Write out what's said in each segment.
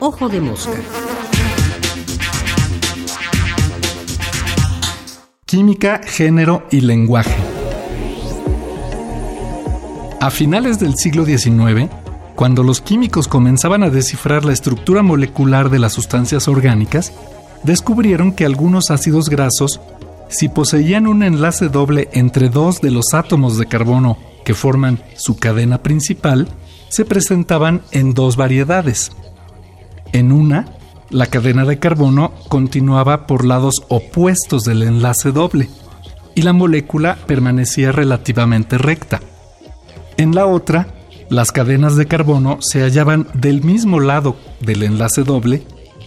Ojo de mosca. Química, género y lenguaje. A finales del siglo XIX, cuando los químicos comenzaban a descifrar la estructura molecular de las sustancias orgánicas, descubrieron que algunos ácidos grasos, si poseían un enlace doble entre dos de los átomos de carbono que forman su cadena principal, se presentaban en dos variedades. En una, la cadena de carbono continuaba por lados opuestos del enlace doble y la molécula permanecía relativamente recta. En la otra, las cadenas de carbono se hallaban del mismo lado del enlace doble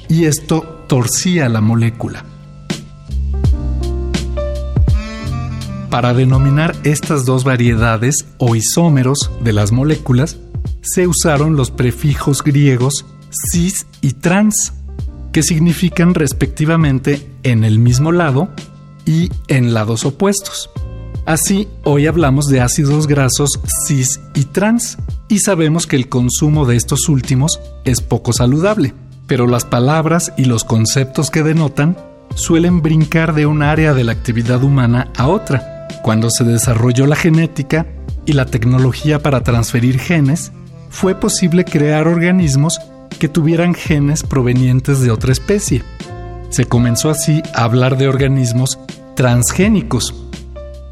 y esto torcía la molécula. Para denominar estas dos variedades o isómeros de las moléculas, se usaron los prefijos griegos cis y trans, que significan respectivamente en el mismo lado y en lados opuestos. Así, hoy hablamos de ácidos grasos cis y trans, y sabemos que el consumo de estos últimos es poco saludable, pero las palabras y los conceptos que denotan suelen brincar de un área de la actividad humana a otra cuando se desarrolló la genética y la tecnología para transferir genes, fue posible crear organismos que tuvieran genes provenientes de otra especie. Se comenzó así a hablar de organismos transgénicos.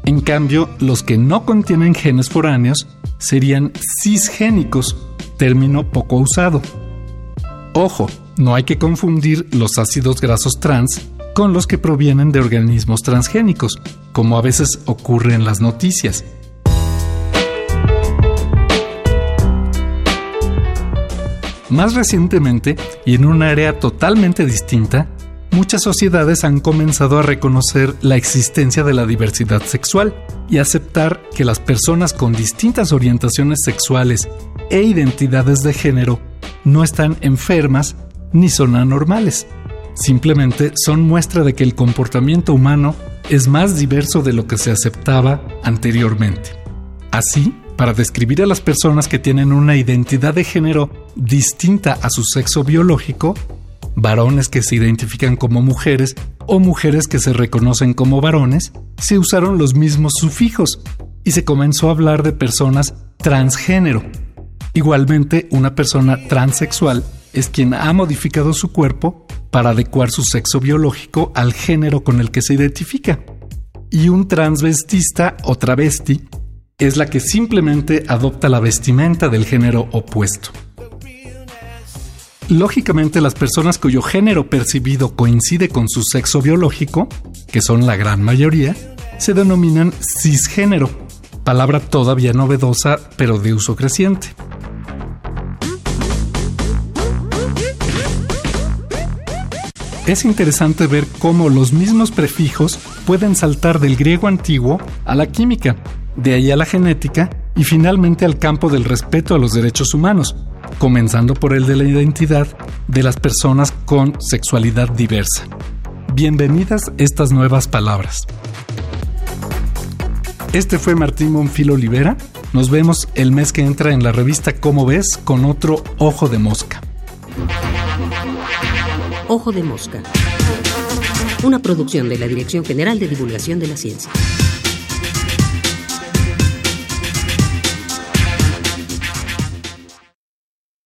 En cambio, los que no contienen genes foráneos serían cisgénicos, término poco usado. Ojo, no hay que confundir los ácidos grasos trans con los que provienen de organismos transgénicos, como a veces ocurre en las noticias. Más recientemente, y en un área totalmente distinta, muchas sociedades han comenzado a reconocer la existencia de la diversidad sexual y aceptar que las personas con distintas orientaciones sexuales e identidades de género no están enfermas ni son anormales simplemente son muestra de que el comportamiento humano es más diverso de lo que se aceptaba anteriormente. Así, para describir a las personas que tienen una identidad de género distinta a su sexo biológico, varones que se identifican como mujeres o mujeres que se reconocen como varones, se usaron los mismos sufijos y se comenzó a hablar de personas transgénero. Igualmente, una persona transexual es quien ha modificado su cuerpo para adecuar su sexo biológico al género con el que se identifica. Y un transvestista o travesti es la que simplemente adopta la vestimenta del género opuesto. Lógicamente las personas cuyo género percibido coincide con su sexo biológico, que son la gran mayoría, se denominan cisgénero, palabra todavía novedosa pero de uso creciente. Es interesante ver cómo los mismos prefijos pueden saltar del griego antiguo a la química, de ahí a la genética y finalmente al campo del respeto a los derechos humanos, comenzando por el de la identidad de las personas con sexualidad diversa. Bienvenidas estas nuevas palabras. Este fue Martín Monfilo Olivera. Nos vemos el mes que entra en la revista Cómo ves con otro Ojo de Mosca. Ojo de Mosca. Una producción de la Dirección General de Divulgación de la Ciencia.